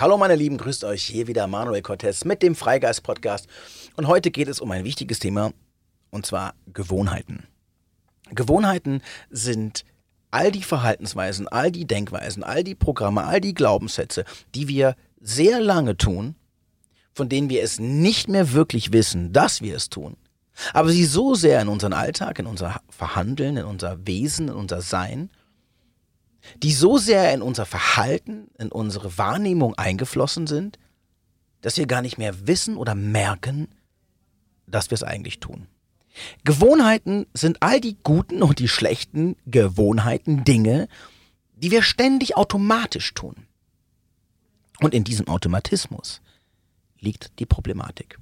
Hallo meine Lieben, grüßt euch hier wieder Manuel Cortez mit dem Freigeist Podcast und heute geht es um ein wichtiges Thema und zwar Gewohnheiten. Gewohnheiten sind all die Verhaltensweisen, all die Denkweisen, all die Programme, all die Glaubenssätze, die wir sehr lange tun, von denen wir es nicht mehr wirklich wissen, dass wir es tun, aber sie so sehr in unseren Alltag, in unser Verhandeln, in unser Wesen, in unser Sein die so sehr in unser Verhalten, in unsere Wahrnehmung eingeflossen sind, dass wir gar nicht mehr wissen oder merken, dass wir es eigentlich tun. Gewohnheiten sind all die guten und die schlechten Gewohnheiten, Dinge, die wir ständig automatisch tun. Und in diesem Automatismus liegt die Problematik.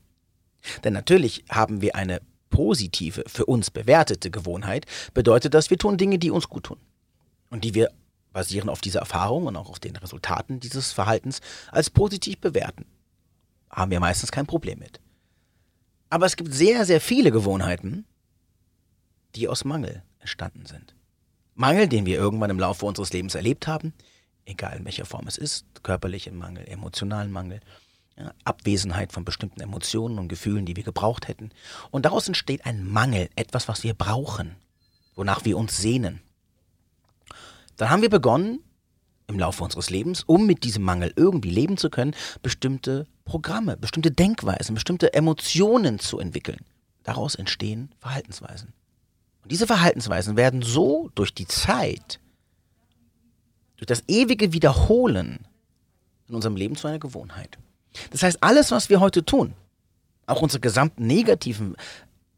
Denn natürlich haben wir eine positive, für uns bewertete Gewohnheit, bedeutet das, wir tun Dinge, die uns gut tun und die wir basieren auf dieser Erfahrung und auch auf den Resultaten dieses Verhaltens als positiv bewerten. Haben wir meistens kein Problem mit. Aber es gibt sehr, sehr viele Gewohnheiten, die aus Mangel entstanden sind. Mangel, den wir irgendwann im Laufe unseres Lebens erlebt haben, egal in welcher Form es ist, körperlichen Mangel, emotionalen Mangel, ja, Abwesenheit von bestimmten Emotionen und Gefühlen, die wir gebraucht hätten. Und daraus entsteht ein Mangel, etwas, was wir brauchen, wonach wir uns sehnen. Dann haben wir begonnen, im Laufe unseres Lebens, um mit diesem Mangel irgendwie leben zu können, bestimmte Programme, bestimmte Denkweisen, bestimmte Emotionen zu entwickeln. Daraus entstehen Verhaltensweisen. Und diese Verhaltensweisen werden so durch die Zeit, durch das ewige Wiederholen in unserem Leben zu einer Gewohnheit. Das heißt, alles, was wir heute tun, auch unsere gesamten negativen,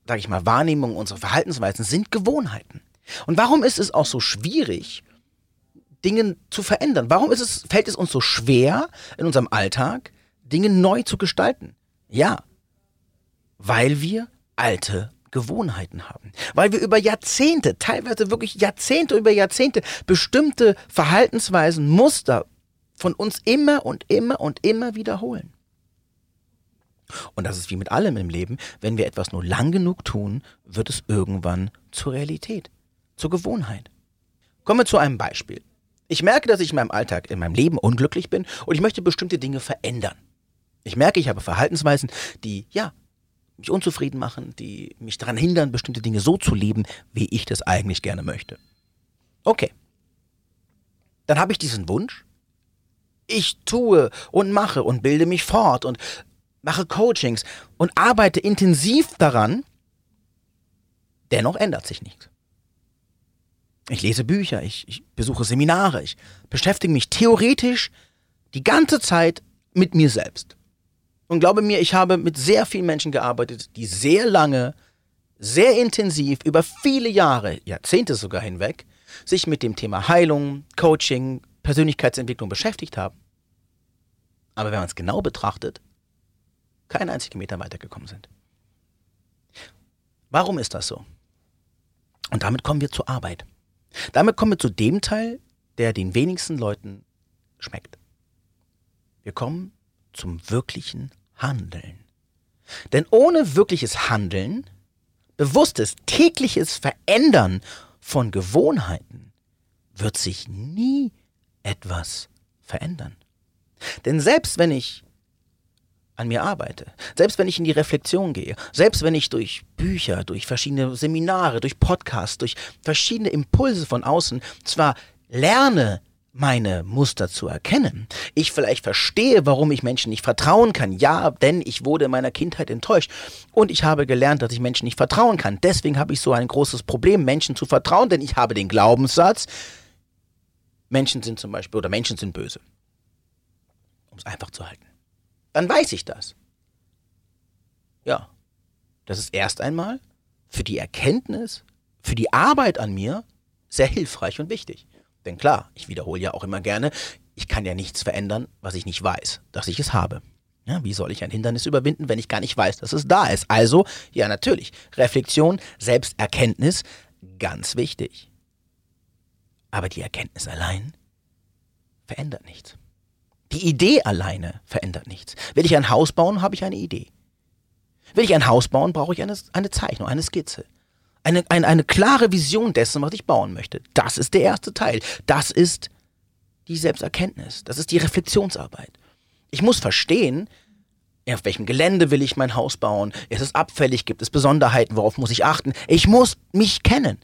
sage ich mal, Wahrnehmungen, unsere Verhaltensweisen sind Gewohnheiten. Und warum ist es auch so schwierig, Dinge zu verändern? Warum ist es, fällt es uns so schwer, in unserem Alltag Dinge neu zu gestalten? Ja, weil wir alte Gewohnheiten haben. Weil wir über Jahrzehnte, teilweise wirklich Jahrzehnte über Jahrzehnte, bestimmte Verhaltensweisen, Muster von uns immer und immer und immer wiederholen. Und das ist wie mit allem im Leben, wenn wir etwas nur lang genug tun, wird es irgendwann zur Realität, zur Gewohnheit. Kommen wir zu einem Beispiel. Ich merke, dass ich in meinem Alltag, in meinem Leben unglücklich bin und ich möchte bestimmte Dinge verändern. Ich merke, ich habe Verhaltensweisen, die, ja, mich unzufrieden machen, die mich daran hindern, bestimmte Dinge so zu leben, wie ich das eigentlich gerne möchte. Okay. Dann habe ich diesen Wunsch. Ich tue und mache und bilde mich fort und mache Coachings und arbeite intensiv daran. Dennoch ändert sich nichts. Ich lese Bücher, ich, ich besuche Seminare, ich beschäftige mich theoretisch die ganze Zeit mit mir selbst. Und glaube mir, ich habe mit sehr vielen Menschen gearbeitet, die sehr lange, sehr intensiv, über viele Jahre, Jahrzehnte sogar hinweg, sich mit dem Thema Heilung, Coaching, Persönlichkeitsentwicklung beschäftigt haben. Aber wenn man es genau betrachtet, keinen einzigen Meter weitergekommen sind. Warum ist das so? Und damit kommen wir zur Arbeit. Damit kommen wir zu dem Teil, der den wenigsten Leuten schmeckt. Wir kommen zum wirklichen Handeln. Denn ohne wirkliches Handeln, bewusstes tägliches Verändern von Gewohnheiten, wird sich nie etwas verändern. Denn selbst wenn ich an mir arbeite. Selbst wenn ich in die Reflexion gehe, selbst wenn ich durch Bücher, durch verschiedene Seminare, durch Podcasts, durch verschiedene Impulse von außen zwar lerne, meine Muster zu erkennen. Ich vielleicht verstehe, warum ich Menschen nicht vertrauen kann. Ja, denn ich wurde in meiner Kindheit enttäuscht. Und ich habe gelernt, dass ich Menschen nicht vertrauen kann. Deswegen habe ich so ein großes Problem, Menschen zu vertrauen, denn ich habe den Glaubenssatz, Menschen sind zum Beispiel, oder Menschen sind böse. Um es einfach zu halten dann weiß ich das. Ja, das ist erst einmal für die Erkenntnis, für die Arbeit an mir sehr hilfreich und wichtig. Denn klar, ich wiederhole ja auch immer gerne, ich kann ja nichts verändern, was ich nicht weiß, dass ich es habe. Ja, wie soll ich ein Hindernis überwinden, wenn ich gar nicht weiß, dass es da ist? Also, ja, natürlich, Reflexion, Selbsterkenntnis, ganz wichtig. Aber die Erkenntnis allein verändert nichts. Die Idee alleine verändert nichts. Will ich ein Haus bauen, habe ich eine Idee. Will ich ein Haus bauen, brauche ich eine, eine Zeichnung, eine Skizze. Eine, eine, eine klare Vision dessen, was ich bauen möchte. Das ist der erste Teil. Das ist die Selbsterkenntnis. Das ist die Reflexionsarbeit. Ich muss verstehen, auf welchem Gelände will ich mein Haus bauen? Ist es abfällig? Gibt es Besonderheiten? Worauf muss ich achten? Ich muss mich kennen.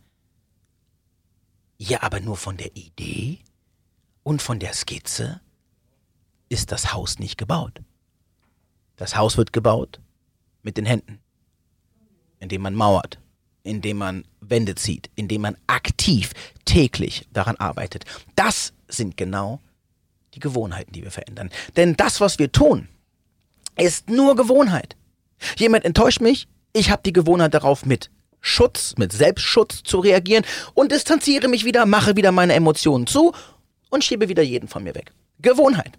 Ja, aber nur von der Idee und von der Skizze ist das Haus nicht gebaut. Das Haus wird gebaut mit den Händen, indem man mauert, indem man Wände zieht, indem man aktiv täglich daran arbeitet. Das sind genau die Gewohnheiten, die wir verändern. Denn das, was wir tun, ist nur Gewohnheit. Jemand enttäuscht mich, ich habe die Gewohnheit darauf mit Schutz, mit Selbstschutz zu reagieren und distanziere mich wieder, mache wieder meine Emotionen zu und schiebe wieder jeden von mir weg. Gewohnheit.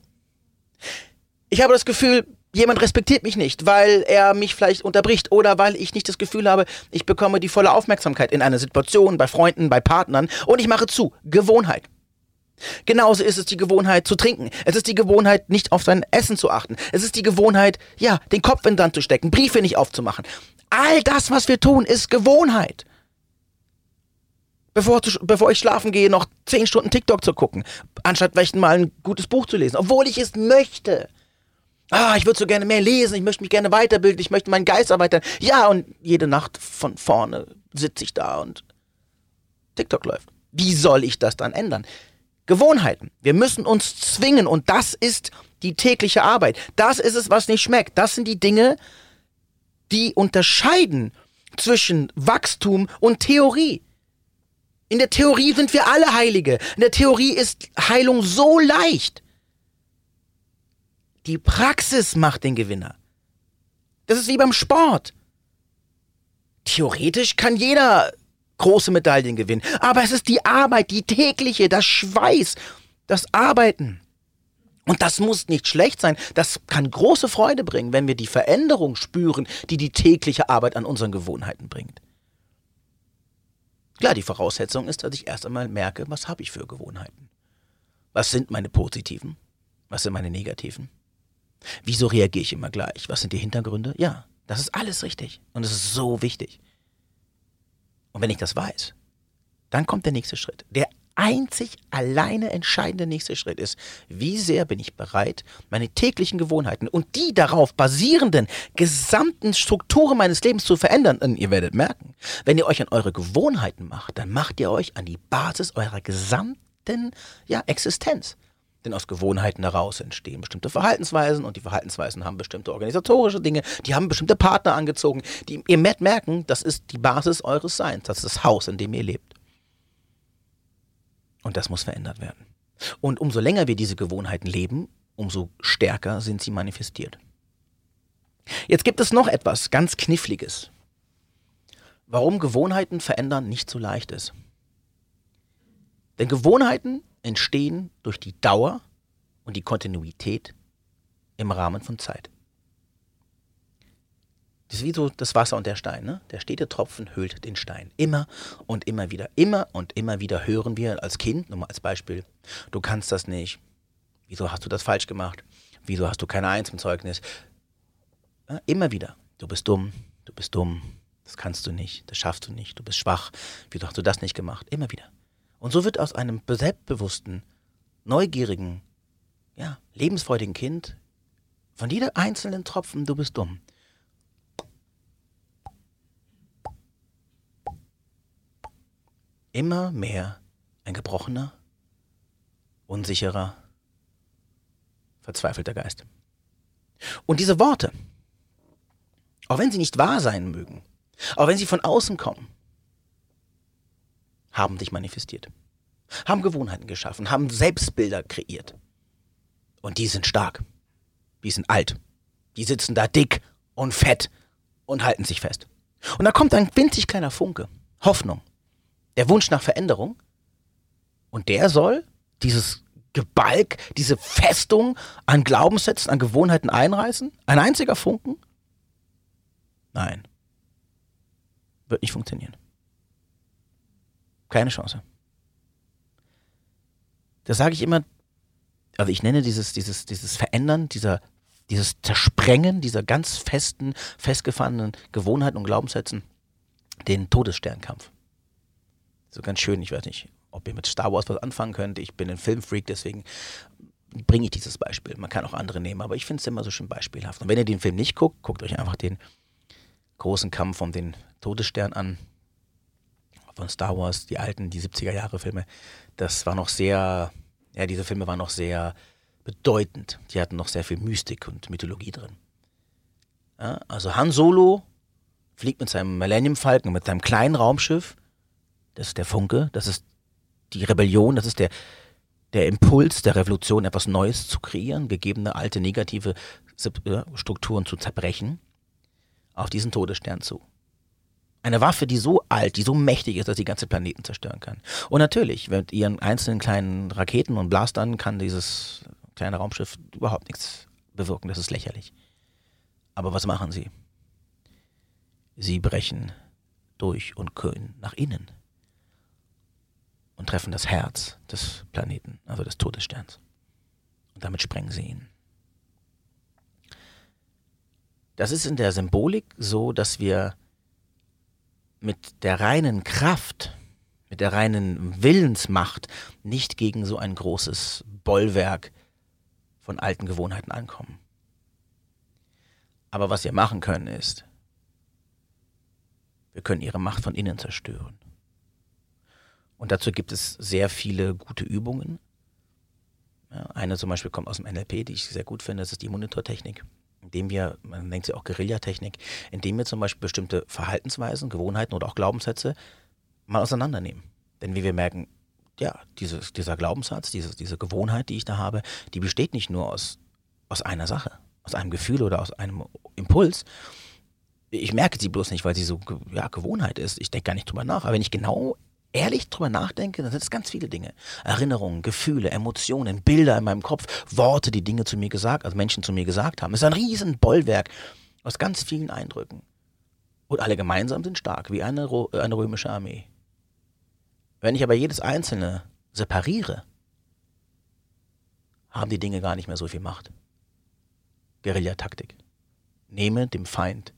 Ich habe das Gefühl, jemand respektiert mich nicht, weil er mich vielleicht unterbricht oder weil ich nicht das Gefühl habe, ich bekomme die volle Aufmerksamkeit in einer Situation, bei Freunden, bei Partnern und ich mache zu. Gewohnheit. Genauso ist es die Gewohnheit zu trinken. Es ist die Gewohnheit, nicht auf sein Essen zu achten. Es ist die Gewohnheit, ja, den Kopf in den Sand zu stecken, Briefe nicht aufzumachen. All das, was wir tun, ist Gewohnheit. Bevor, bevor ich schlafen gehe, noch zehn Stunden TikTok zu gucken, anstatt vielleicht mal ein gutes Buch zu lesen, obwohl ich es möchte. Ah, ich würde so gerne mehr lesen, ich möchte mich gerne weiterbilden, ich möchte meinen Geist erweitern. Ja, und jede Nacht von vorne sitze ich da und TikTok läuft. Wie soll ich das dann ändern? Gewohnheiten. Wir müssen uns zwingen und das ist die tägliche Arbeit. Das ist es, was nicht schmeckt. Das sind die Dinge, die unterscheiden zwischen Wachstum und Theorie. In der Theorie sind wir alle Heilige. In der Theorie ist Heilung so leicht. Die Praxis macht den Gewinner. Das ist wie beim Sport. Theoretisch kann jeder große Medaillen gewinnen. Aber es ist die Arbeit, die tägliche, das Schweiß, das Arbeiten. Und das muss nicht schlecht sein. Das kann große Freude bringen, wenn wir die Veränderung spüren, die die tägliche Arbeit an unseren Gewohnheiten bringt. Klar, die Voraussetzung ist, dass ich erst einmal merke, was habe ich für Gewohnheiten? Was sind meine positiven? Was sind meine negativen? Wieso reagiere ich immer gleich? Was sind die Hintergründe? Ja, das ist alles richtig. Und es ist so wichtig. Und wenn ich das weiß, dann kommt der nächste Schritt. Der einzig alleine entscheidende nächste Schritt ist, wie sehr bin ich bereit, meine täglichen Gewohnheiten und die darauf basierenden gesamten Strukturen meines Lebens zu verändern. Und ihr werdet merken, wenn ihr euch an eure Gewohnheiten macht, dann macht ihr euch an die Basis eurer gesamten ja, Existenz. Denn aus Gewohnheiten heraus entstehen bestimmte Verhaltensweisen und die Verhaltensweisen haben bestimmte organisatorische Dinge, die haben bestimmte Partner angezogen. Die, ihr werdet merken, das ist die Basis eures Seins, das ist das Haus, in dem ihr lebt. Und das muss verändert werden. Und umso länger wir diese Gewohnheiten leben, umso stärker sind sie manifestiert. Jetzt gibt es noch etwas ganz Kniffliges. Warum Gewohnheiten verändern nicht so leicht ist. Denn Gewohnheiten entstehen durch die Dauer und die Kontinuität im Rahmen von Zeit. Das ist wie so das Wasser und der Stein. Ne? Der stete Tropfen hüllt den Stein. Immer und immer wieder. Immer und immer wieder hören wir als Kind, nur mal als Beispiel, du kannst das nicht. Wieso hast du das falsch gemacht? Wieso hast du keine Eins im Zeugnis? Ja, immer wieder. Du bist dumm, du bist dumm, das kannst du nicht, das schaffst du nicht, du bist schwach. Wieso hast du das nicht gemacht? Immer wieder. Und so wird aus einem selbstbewussten, neugierigen, ja, lebensfreudigen Kind von jeder einzelnen Tropfen, du bist dumm. Immer mehr ein gebrochener, unsicherer, verzweifelter Geist. Und diese Worte, auch wenn sie nicht wahr sein mögen, auch wenn sie von außen kommen, haben sich manifestiert, haben Gewohnheiten geschaffen, haben Selbstbilder kreiert. Und die sind stark, die sind alt, die sitzen da dick und fett und halten sich fest. Und da kommt ein winzig kleiner Funke, Hoffnung, der Wunsch nach Veränderung. Und der soll dieses Gebalk, diese Festung an Glaubenssätzen, an Gewohnheiten einreißen? Ein einziger Funken? Nein. Wird nicht funktionieren. Keine Chance. Das sage ich immer, also ich nenne dieses, dieses, dieses Verändern, dieser, dieses Zersprengen dieser ganz festen, festgefahrenen Gewohnheiten und Glaubenssätzen, den Todessternkampf. So ganz schön, ich weiß nicht, ob ihr mit Star Wars was anfangen könnt. Ich bin ein Filmfreak, deswegen bringe ich dieses Beispiel. Man kann auch andere nehmen, aber ich finde es immer so schön beispielhaft. Und wenn ihr den Film nicht guckt, guckt euch einfach den großen Kampf um den Todesstern an von Star Wars, die alten, die 70er Jahre Filme. Das war noch sehr, ja, diese Filme waren noch sehr bedeutend. Die hatten noch sehr viel Mystik und Mythologie drin. Ja, also Han Solo fliegt mit seinem Millennium Falcon, mit seinem kleinen Raumschiff. Das ist der Funke, das ist die Rebellion, das ist der, der Impuls der Revolution, etwas Neues zu kreieren, gegebene alte negative Strukturen zu zerbrechen, auf diesen Todesstern zu. Eine Waffe, die so alt, die so mächtig ist, dass sie ganze Planeten zerstören kann. Und natürlich, mit ihren einzelnen kleinen Raketen und Blastern kann dieses kleine Raumschiff überhaupt nichts bewirken. Das ist lächerlich. Aber was machen sie? Sie brechen durch und können nach innen und treffen das Herz des Planeten, also des Todessterns. Und damit sprengen sie ihn. Das ist in der Symbolik so, dass wir mit der reinen Kraft, mit der reinen Willensmacht nicht gegen so ein großes Bollwerk von alten Gewohnheiten ankommen. Aber was wir machen können ist, wir können ihre Macht von innen zerstören. Und dazu gibt es sehr viele gute Übungen. Ja, eine zum Beispiel kommt aus dem NLP, die ich sehr gut finde, das ist die Monitortechnik. Indem wir, man nennt sie auch Guerillatechnik, indem wir zum Beispiel bestimmte Verhaltensweisen, Gewohnheiten oder auch Glaubenssätze mal auseinandernehmen. Denn wie wir merken, ja, dieses, dieser Glaubenssatz, diese, diese Gewohnheit, die ich da habe, die besteht nicht nur aus, aus einer Sache, aus einem Gefühl oder aus einem Impuls. Ich merke sie bloß nicht, weil sie so ja, Gewohnheit ist. Ich denke gar nicht drüber nach. Aber wenn ich genau ehrlich drüber nachdenke, dann sind es ganz viele Dinge. Erinnerungen, Gefühle, Emotionen, Bilder in meinem Kopf, Worte, die Dinge zu mir gesagt, also Menschen zu mir gesagt haben. Es ist ein riesen Bollwerk aus ganz vielen Eindrücken. Und alle gemeinsam sind stark, wie eine, eine römische Armee. Wenn ich aber jedes einzelne separiere, haben die Dinge gar nicht mehr so viel Macht. Guerillataktik. Nehme dem Feind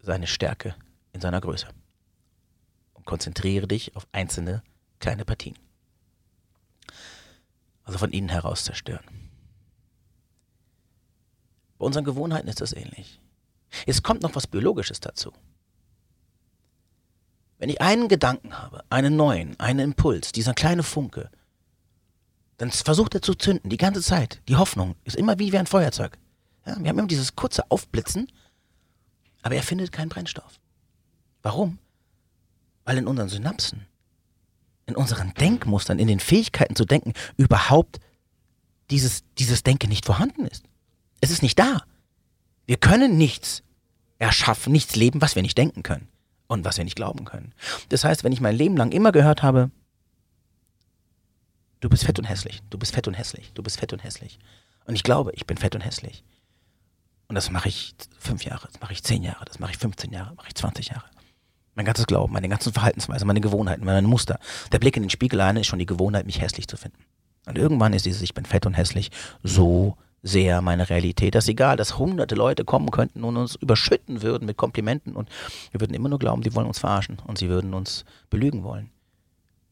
seine Stärke in seiner Größe und konzentriere dich auf einzelne kleine Partien. Also von innen heraus zerstören. Bei unseren Gewohnheiten ist das ähnlich. Jetzt kommt noch was Biologisches dazu. Wenn ich einen Gedanken habe, einen neuen, einen Impuls, dieser kleine Funke, dann versucht er zu zünden, die ganze Zeit. Die Hoffnung ist immer wie, wie ein Feuerzeug. Ja, wir haben immer dieses kurze Aufblitzen, aber er findet keinen Brennstoff. Warum? Weil in unseren Synapsen, in unseren Denkmustern, in den Fähigkeiten zu denken, überhaupt dieses, dieses Denken nicht vorhanden ist. Es ist nicht da. Wir können nichts erschaffen, nichts leben, was wir nicht denken können und was wir nicht glauben können. Das heißt, wenn ich mein Leben lang immer gehört habe, du bist fett und hässlich, du bist fett und hässlich, du bist fett und hässlich. Und ich glaube, ich bin fett und hässlich. Und das mache ich fünf Jahre, das mache ich zehn Jahre, das mache ich 15 Jahre, mache ich 20 Jahre. Mein ganzes Glauben, meine ganzen Verhaltensweisen, meine Gewohnheiten, meine Muster. Der Blick in den Spiegel alleine ist schon die Gewohnheit, mich hässlich zu finden. Und irgendwann ist dieses Ich bin fett und hässlich so sehr meine Realität, dass egal, dass hunderte Leute kommen könnten und uns überschütten würden mit Komplimenten und wir würden immer nur glauben, die wollen uns verarschen und sie würden uns belügen wollen.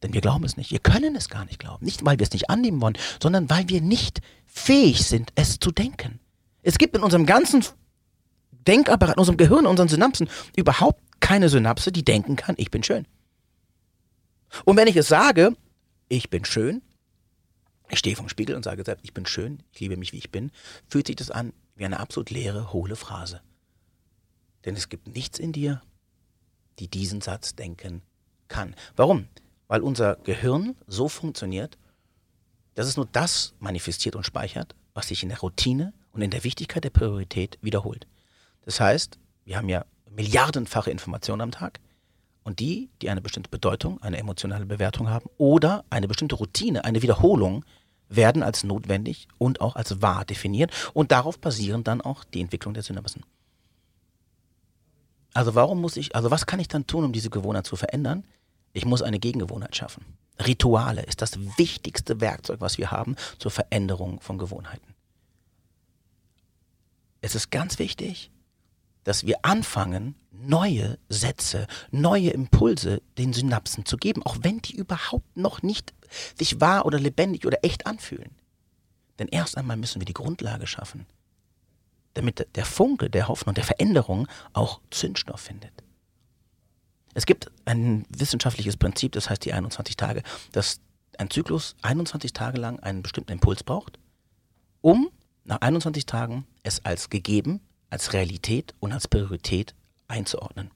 Denn wir glauben es nicht. Wir können es gar nicht glauben. Nicht, weil wir es nicht annehmen wollen, sondern weil wir nicht fähig sind, es zu denken. Es gibt in unserem ganzen Denkapparat, in unserem Gehirn, in unseren Synapsen überhaupt keine Synapse, die denken kann, ich bin schön. Und wenn ich es sage, ich bin schön, ich stehe vom Spiegel und sage selbst, ich bin schön, ich liebe mich, wie ich bin, fühlt sich das an wie eine absolut leere, hohle Phrase. Denn es gibt nichts in dir, die diesen Satz denken kann. Warum? weil unser Gehirn so funktioniert, dass es nur das manifestiert und speichert, was sich in der Routine und in der Wichtigkeit der Priorität wiederholt. Das heißt, wir haben ja milliardenfache Informationen am Tag und die, die eine bestimmte Bedeutung, eine emotionale Bewertung haben oder eine bestimmte Routine, eine Wiederholung, werden als notwendig und auch als wahr definiert und darauf basieren dann auch die Entwicklung der Synapsen. Also warum muss ich, also was kann ich dann tun, um diese Gewohnheit zu verändern? Ich muss eine Gegengewohnheit schaffen. Rituale ist das wichtigste Werkzeug, was wir haben zur Veränderung von Gewohnheiten. Es ist ganz wichtig, dass wir anfangen, neue Sätze, neue Impulse den Synapsen zu geben, auch wenn die überhaupt noch nicht sich wahr oder lebendig oder echt anfühlen. Denn erst einmal müssen wir die Grundlage schaffen, damit der Funke der Hoffnung, der Veränderung auch Zündstoff findet. Es gibt ein wissenschaftliches Prinzip, das heißt die 21 Tage, dass ein Zyklus 21 Tage lang einen bestimmten Impuls braucht, um nach 21 Tagen es als gegeben, als Realität und als Priorität einzuordnen.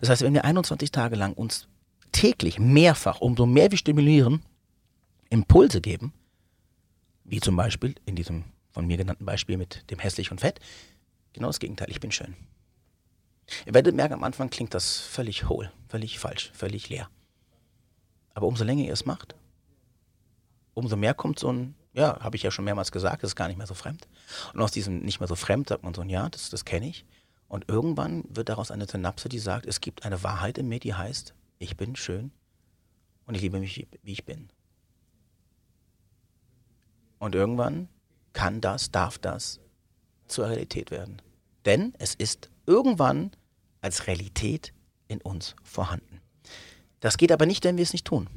Das heißt, wenn wir 21 Tage lang uns täglich mehrfach, umso mehr wir stimulieren, Impulse geben, wie zum Beispiel in diesem von mir genannten Beispiel mit dem hässlich und fett, genau das Gegenteil, ich bin schön. Ihr werdet merken, am Anfang klingt das völlig hohl, völlig falsch, völlig leer. Aber umso länger ihr es macht, umso mehr kommt so ein, ja, habe ich ja schon mehrmals gesagt, das ist gar nicht mehr so fremd. Und aus diesem nicht mehr so fremd sagt man so Ja, das, das kenne ich. Und irgendwann wird daraus eine Synapse, die sagt, es gibt eine Wahrheit in mir, die heißt, ich bin schön und ich liebe mich, wie ich bin. Und irgendwann kann das, darf das zur Realität werden. Denn es ist irgendwann als Realität in uns vorhanden. Das geht aber nicht, wenn wir es nicht tun.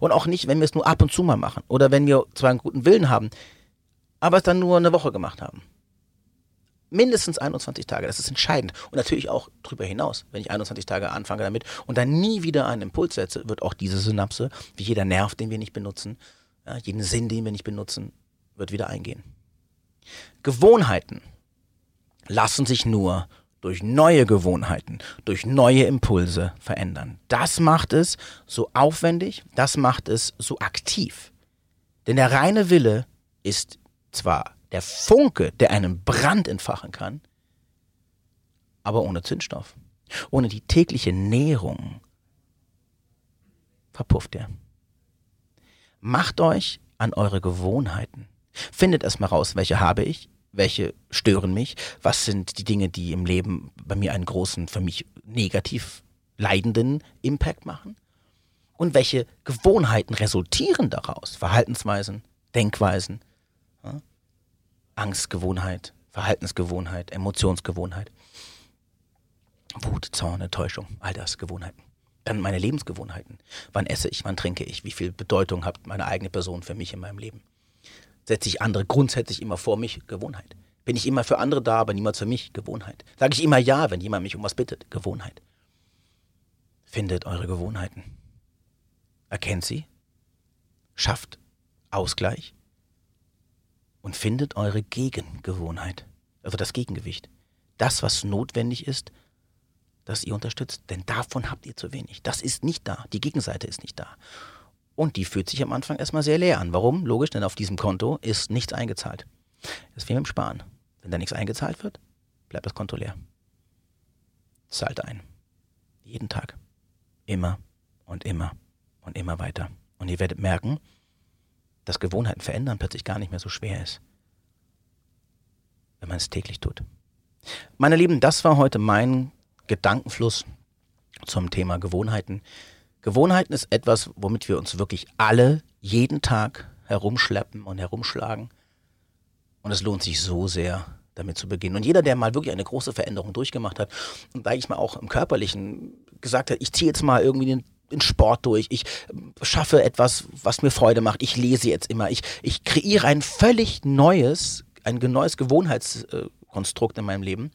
Und auch nicht, wenn wir es nur ab und zu mal machen. Oder wenn wir zwar einen guten Willen haben, aber es dann nur eine Woche gemacht haben. Mindestens 21 Tage, das ist entscheidend. Und natürlich auch darüber hinaus. Wenn ich 21 Tage anfange damit und dann nie wieder einen Impuls setze, wird auch diese Synapse, wie jeder Nerv, den wir nicht benutzen, ja, jeden Sinn, den wir nicht benutzen, wird wieder eingehen. Gewohnheiten lassen sich nur durch neue Gewohnheiten, durch neue Impulse verändern. Das macht es so aufwendig, das macht es so aktiv. Denn der reine Wille ist zwar der Funke, der einen Brand entfachen kann, aber ohne Zündstoff. Ohne die tägliche Nährung verpufft er. Macht euch an eure Gewohnheiten. Findet erstmal raus, welche habe ich, welche stören mich, was sind die Dinge, die im Leben bei mir einen großen, für mich negativ leidenden Impact machen und welche Gewohnheiten resultieren daraus, Verhaltensweisen, Denkweisen, ja? Angstgewohnheit, Verhaltensgewohnheit, Emotionsgewohnheit, Wut, Zorn, Enttäuschung, all das Gewohnheiten. Dann meine Lebensgewohnheiten. Wann esse ich, wann trinke ich, wie viel Bedeutung hat meine eigene Person für mich in meinem Leben setze ich andere grundsätzlich immer vor mich, Gewohnheit. Bin ich immer für andere da, aber niemals für mich, Gewohnheit. Sage ich immer ja, wenn jemand mich um was bittet, Gewohnheit. Findet eure Gewohnheiten. Erkennt sie, schafft Ausgleich und findet eure Gegengewohnheit, also das Gegengewicht. Das, was notwendig ist, dass ihr unterstützt, denn davon habt ihr zu wenig. Das ist nicht da, die Gegenseite ist nicht da. Und die fühlt sich am Anfang erstmal sehr leer an. Warum? Logisch, denn auf diesem Konto ist nichts eingezahlt. Das ist wie mit dem Sparen. Wenn da nichts eingezahlt wird, bleibt das Konto leer. Zahlt ein. Jeden Tag. Immer und immer und immer weiter. Und ihr werdet merken, dass Gewohnheiten verändern plötzlich gar nicht mehr so schwer ist. Wenn man es täglich tut. Meine Lieben, das war heute mein Gedankenfluss zum Thema Gewohnheiten. Gewohnheiten ist etwas, womit wir uns wirklich alle jeden Tag herumschleppen und herumschlagen. Und es lohnt sich so sehr, damit zu beginnen. Und jeder, der mal wirklich eine große Veränderung durchgemacht hat und sage ich mal auch im Körperlichen gesagt hat, ich ziehe jetzt mal irgendwie den, den Sport durch, ich schaffe etwas, was mir Freude macht, ich lese jetzt immer, ich, ich kreiere ein völlig neues, ein neues Gewohnheitskonstrukt in meinem Leben,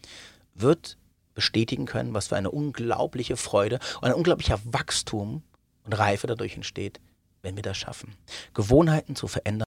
wird bestätigen können, was für eine unglaubliche Freude und ein unglaublicher Wachstum und Reife dadurch entsteht, wenn wir das schaffen. Gewohnheiten zu verändern